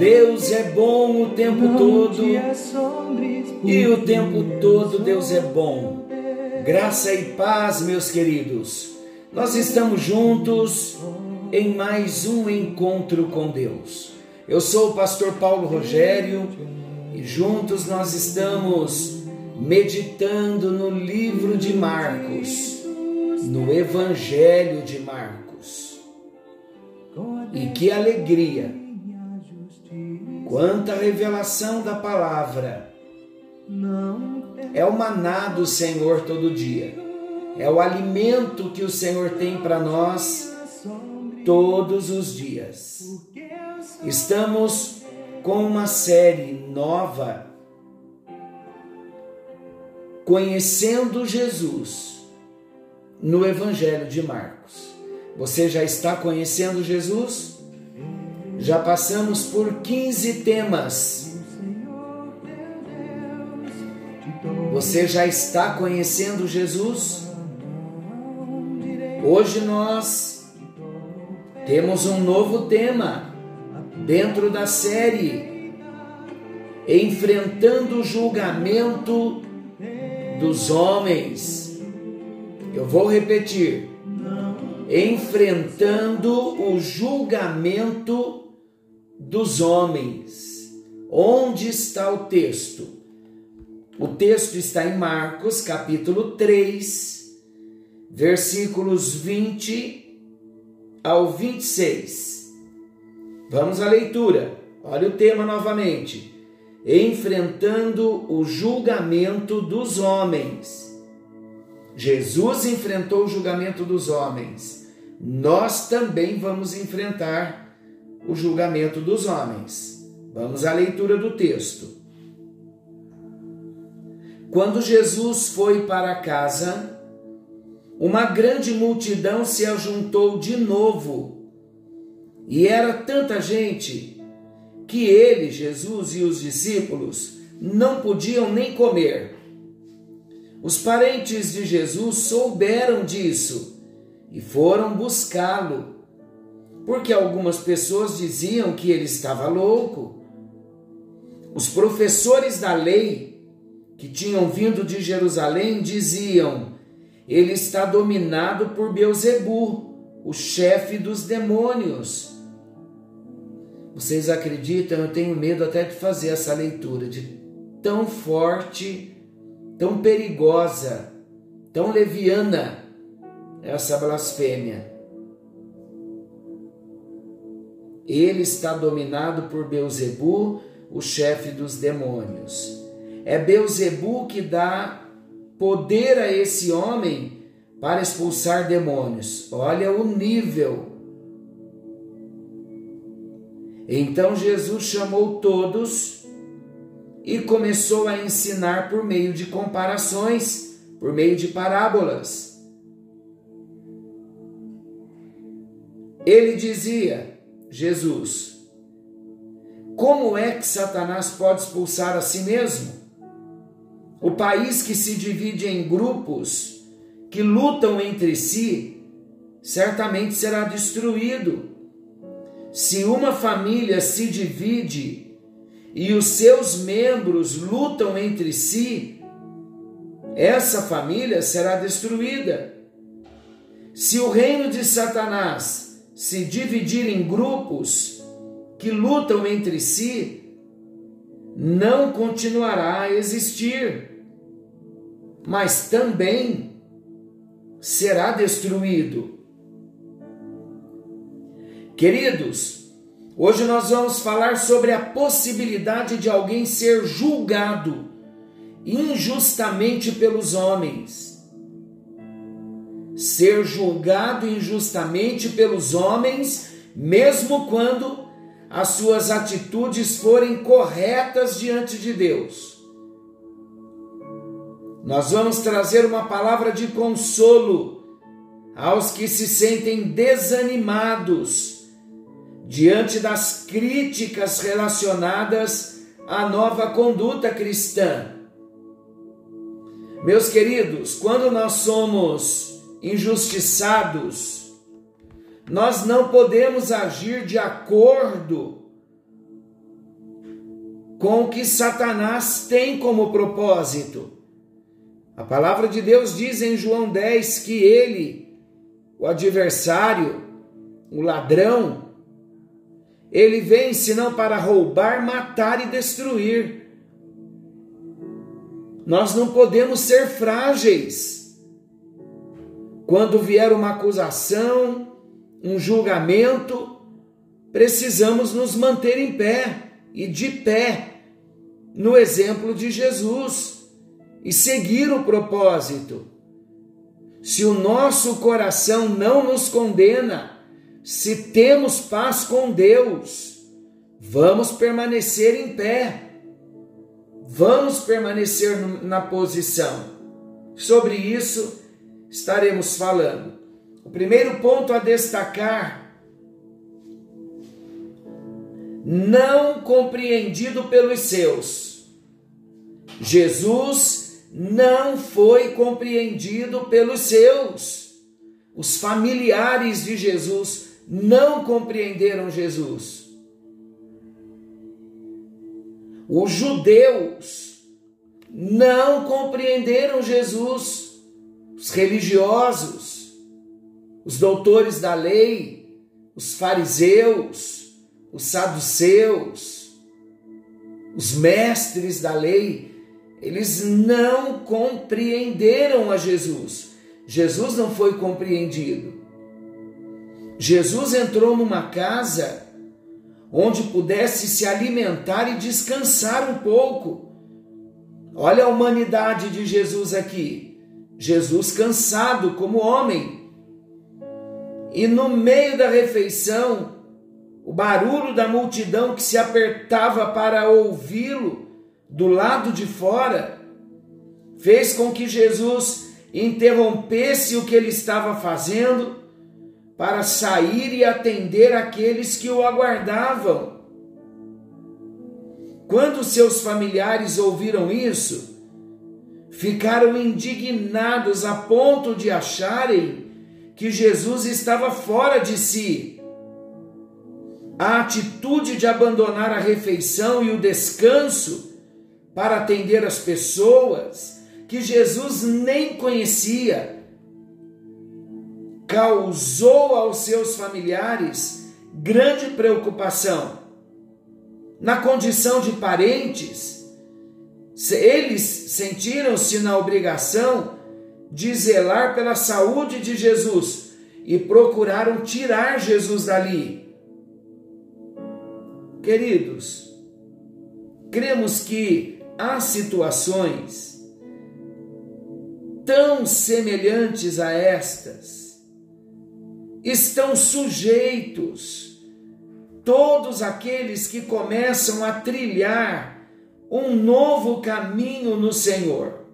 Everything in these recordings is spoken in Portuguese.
Deus é bom o tempo todo por e o tempo todo Deus é bom. Graça e paz, meus queridos. Nós estamos juntos em mais um encontro com Deus. Eu sou o pastor Paulo Rogério e juntos nós estamos meditando no livro de Marcos, no Evangelho de Marcos. E que alegria! Quanta revelação da palavra! É o maná do Senhor todo dia. É o alimento que o Senhor tem para nós todos os dias. Estamos com uma série nova Conhecendo Jesus no Evangelho de Marcos. Você já está conhecendo Jesus? Já passamos por 15 temas. Você já está conhecendo Jesus? Hoje nós temos um novo tema dentro da série Enfrentando o julgamento dos homens. Eu vou repetir. Enfrentando o julgamento dos homens. Onde está o texto? O texto está em Marcos, capítulo 3, versículos 20 ao 26. Vamos à leitura. Olha o tema novamente. Enfrentando o julgamento dos homens. Jesus enfrentou o julgamento dos homens. Nós também vamos enfrentar o julgamento dos homens. Vamos à leitura do texto. Quando Jesus foi para casa, uma grande multidão se ajuntou de novo. E era tanta gente que ele, Jesus e os discípulos não podiam nem comer. Os parentes de Jesus souberam disso e foram buscá-lo, porque algumas pessoas diziam que ele estava louco. Os professores da lei que tinham vindo de Jerusalém diziam: ele está dominado por Beuzebu, o chefe dos demônios. Vocês acreditam? Eu tenho medo até de fazer essa leitura, de tão forte, tão perigosa, tão leviana essa blasfêmia. Ele está dominado por Beuzebu, o chefe dos demônios. É Beuzebu que dá poder a esse homem para expulsar demônios. Olha o nível. Então Jesus chamou todos e começou a ensinar por meio de comparações, por meio de parábolas. Ele dizia, Jesus, como é que Satanás pode expulsar a si mesmo? O país que se divide em grupos que lutam entre si, certamente será destruído. Se uma família se divide e os seus membros lutam entre si, essa família será destruída. Se o reino de Satanás se dividir em grupos que lutam entre si, não continuará a existir, mas também será destruído. Queridos, hoje nós vamos falar sobre a possibilidade de alguém ser julgado injustamente pelos homens. Ser julgado injustamente pelos homens, mesmo quando as suas atitudes forem corretas diante de Deus. Nós vamos trazer uma palavra de consolo aos que se sentem desanimados diante das críticas relacionadas à nova conduta cristã. Meus queridos, quando nós somos injustiçados, nós não podemos agir de acordo com o que Satanás tem como propósito. A palavra de Deus diz em João 10 que ele, o adversário, o ladrão, ele vem senão para roubar, matar e destruir. Nós não podemos ser frágeis. Quando vier uma acusação, um julgamento, precisamos nos manter em pé e de pé no exemplo de Jesus e seguir o propósito. Se o nosso coração não nos condena, se temos paz com Deus, vamos permanecer em pé, vamos permanecer na posição. Sobre isso estaremos falando. O primeiro ponto a destacar: não compreendido pelos seus. Jesus não foi compreendido pelos seus. Os familiares de Jesus não compreenderam Jesus. Os judeus não compreenderam Jesus. Os religiosos, os doutores da lei, os fariseus, os saduceus, os mestres da lei, eles não compreenderam a Jesus. Jesus não foi compreendido. Jesus entrou numa casa onde pudesse se alimentar e descansar um pouco. Olha a humanidade de Jesus aqui. Jesus cansado como homem. E no meio da refeição, o barulho da multidão que se apertava para ouvi-lo do lado de fora fez com que Jesus interrompesse o que ele estava fazendo para sair e atender aqueles que o aguardavam. Quando seus familiares ouviram isso, ficaram indignados a ponto de acharem que Jesus estava fora de si. A atitude de abandonar a refeição e o descanso para atender as pessoas que Jesus nem conhecia causou aos seus familiares grande preocupação. Na condição de parentes, eles sentiram-se na obrigação de zelar pela saúde de Jesus e procuraram tirar Jesus dali. Queridos, cremos que há situações tão semelhantes a estas estão sujeitos todos aqueles que começam a trilhar um novo caminho no Senhor.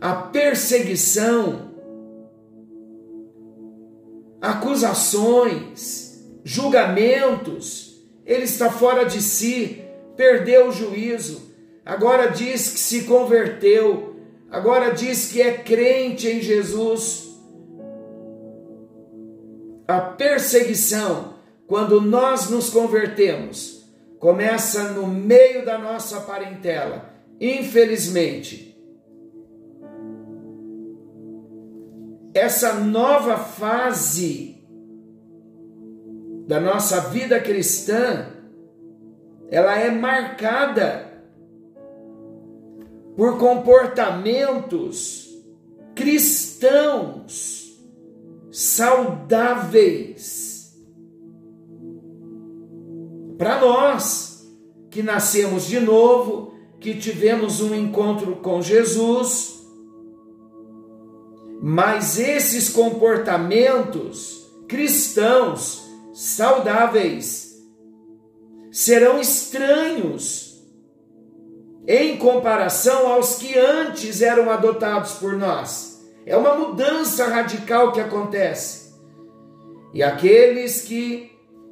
A perseguição, acusações, julgamentos, ele está fora de si, perdeu o juízo, agora diz que se converteu, agora diz que é crente em Jesus a perseguição, quando nós nos convertemos, começa no meio da nossa parentela. Infelizmente, essa nova fase da nossa vida cristã, ela é marcada por comportamentos cristãos saudáveis. Para nós que nascemos de novo, que tivemos um encontro com Jesus, mas esses comportamentos cristãos saudáveis serão estranhos em comparação aos que antes eram adotados por nós. É uma mudança radical que acontece. E aqueles que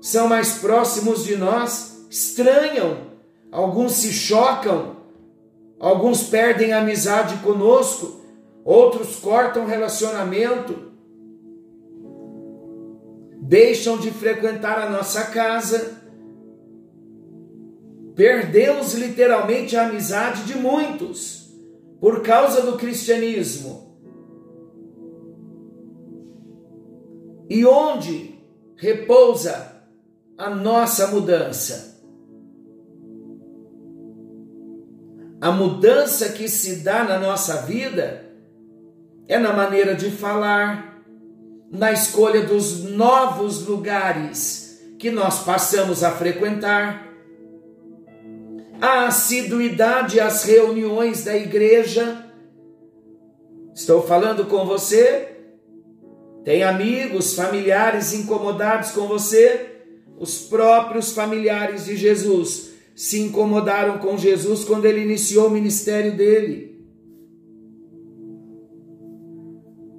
são mais próximos de nós estranham, alguns se chocam, alguns perdem amizade conosco, outros cortam relacionamento, deixam de frequentar a nossa casa. Perdemos literalmente a amizade de muitos por causa do cristianismo. E onde repousa a nossa mudança? A mudança que se dá na nossa vida é na maneira de falar, na escolha dos novos lugares que nós passamos a frequentar, a assiduidade às reuniões da igreja. Estou falando com você? Tem amigos, familiares incomodados com você? Os próprios familiares de Jesus se incomodaram com Jesus quando ele iniciou o ministério dele.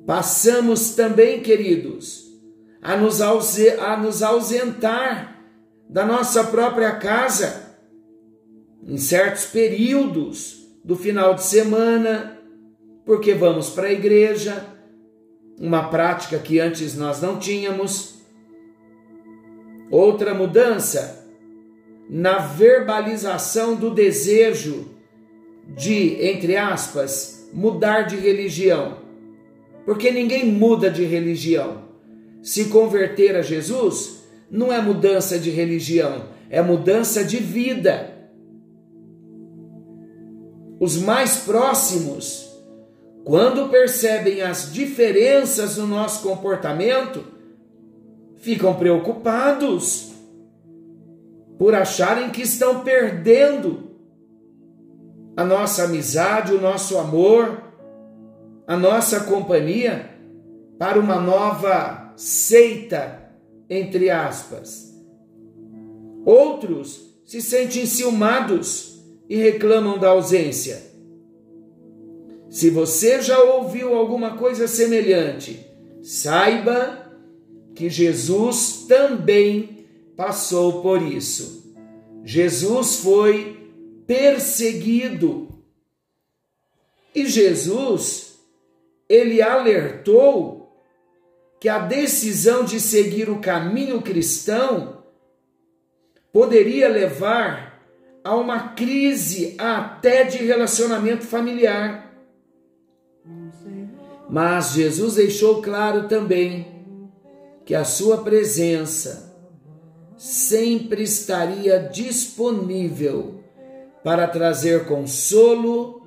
Passamos também, queridos, a nos, a nos ausentar da nossa própria casa em certos períodos do final de semana, porque vamos para a igreja, uma prática que antes nós não tínhamos. Outra mudança na verbalização do desejo de, entre aspas, mudar de religião porque ninguém muda de religião. Se converter a Jesus não é mudança de religião, é mudança de vida. Os mais próximos, quando percebem as diferenças no nosso comportamento, ficam preocupados por acharem que estão perdendo a nossa amizade, o nosso amor, a nossa companhia para uma nova seita, entre aspas. Outros se sentem ciumados e reclamam da ausência. Se você já ouviu alguma coisa semelhante, saiba que Jesus também passou por isso. Jesus foi perseguido. E Jesus ele alertou que a decisão de seguir o caminho cristão poderia levar a uma crise até de relacionamento familiar. Mas Jesus deixou claro também que a sua presença sempre estaria disponível para trazer consolo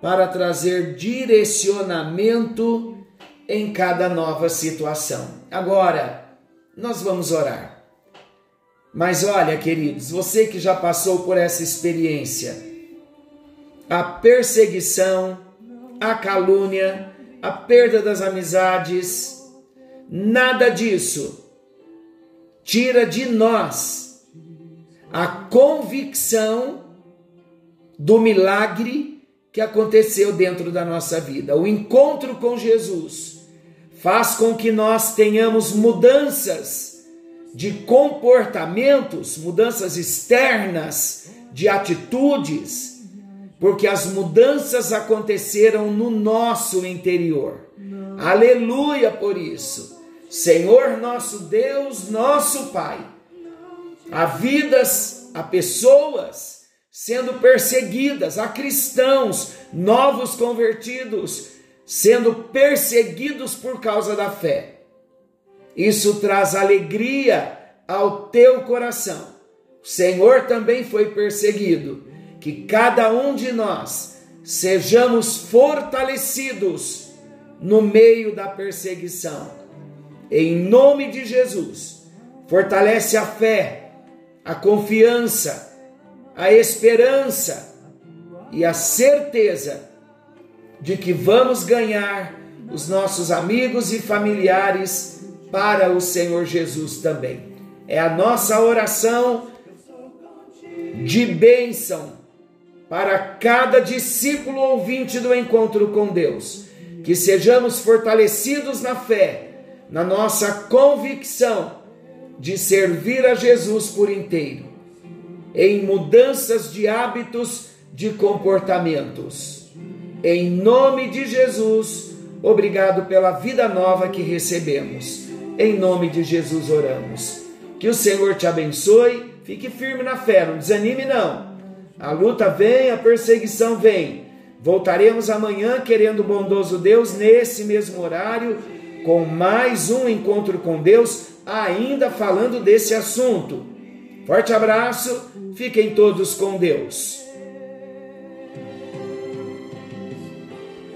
para trazer direcionamento em cada nova situação. Agora, nós vamos orar. Mas olha, queridos, você que já passou por essa experiência, a perseguição, a calúnia, a perda das amizades, nada disso tira de nós a convicção do milagre que aconteceu dentro da nossa vida. O encontro com Jesus faz com que nós tenhamos mudanças de comportamentos, mudanças externas, de atitudes, porque as mudanças aconteceram no nosso interior. Aleluia por isso. Senhor nosso Deus, nosso Pai. Há vidas, há pessoas sendo perseguidas, há cristãos novos convertidos sendo perseguidos por causa da fé. Isso traz alegria ao teu coração. O Senhor também foi perseguido. Que cada um de nós sejamos fortalecidos no meio da perseguição. Em nome de Jesus, fortalece a fé, a confiança, a esperança e a certeza de que vamos ganhar os nossos amigos e familiares para o Senhor Jesus também. É a nossa oração de bênção para cada discípulo ouvinte do encontro com Deus. Que sejamos fortalecidos na fé, na nossa convicção de servir a Jesus por inteiro, em mudanças de hábitos, de comportamentos. Em nome de Jesus, obrigado pela vida nova que recebemos. Em nome de Jesus oramos. Que o Senhor te abençoe, fique firme na fé, não desanime não. A luta vem, a perseguição vem. Voltaremos amanhã, querendo o bondoso Deus, nesse mesmo horário, com mais um encontro com Deus, ainda falando desse assunto. Forte abraço, fiquem todos com Deus.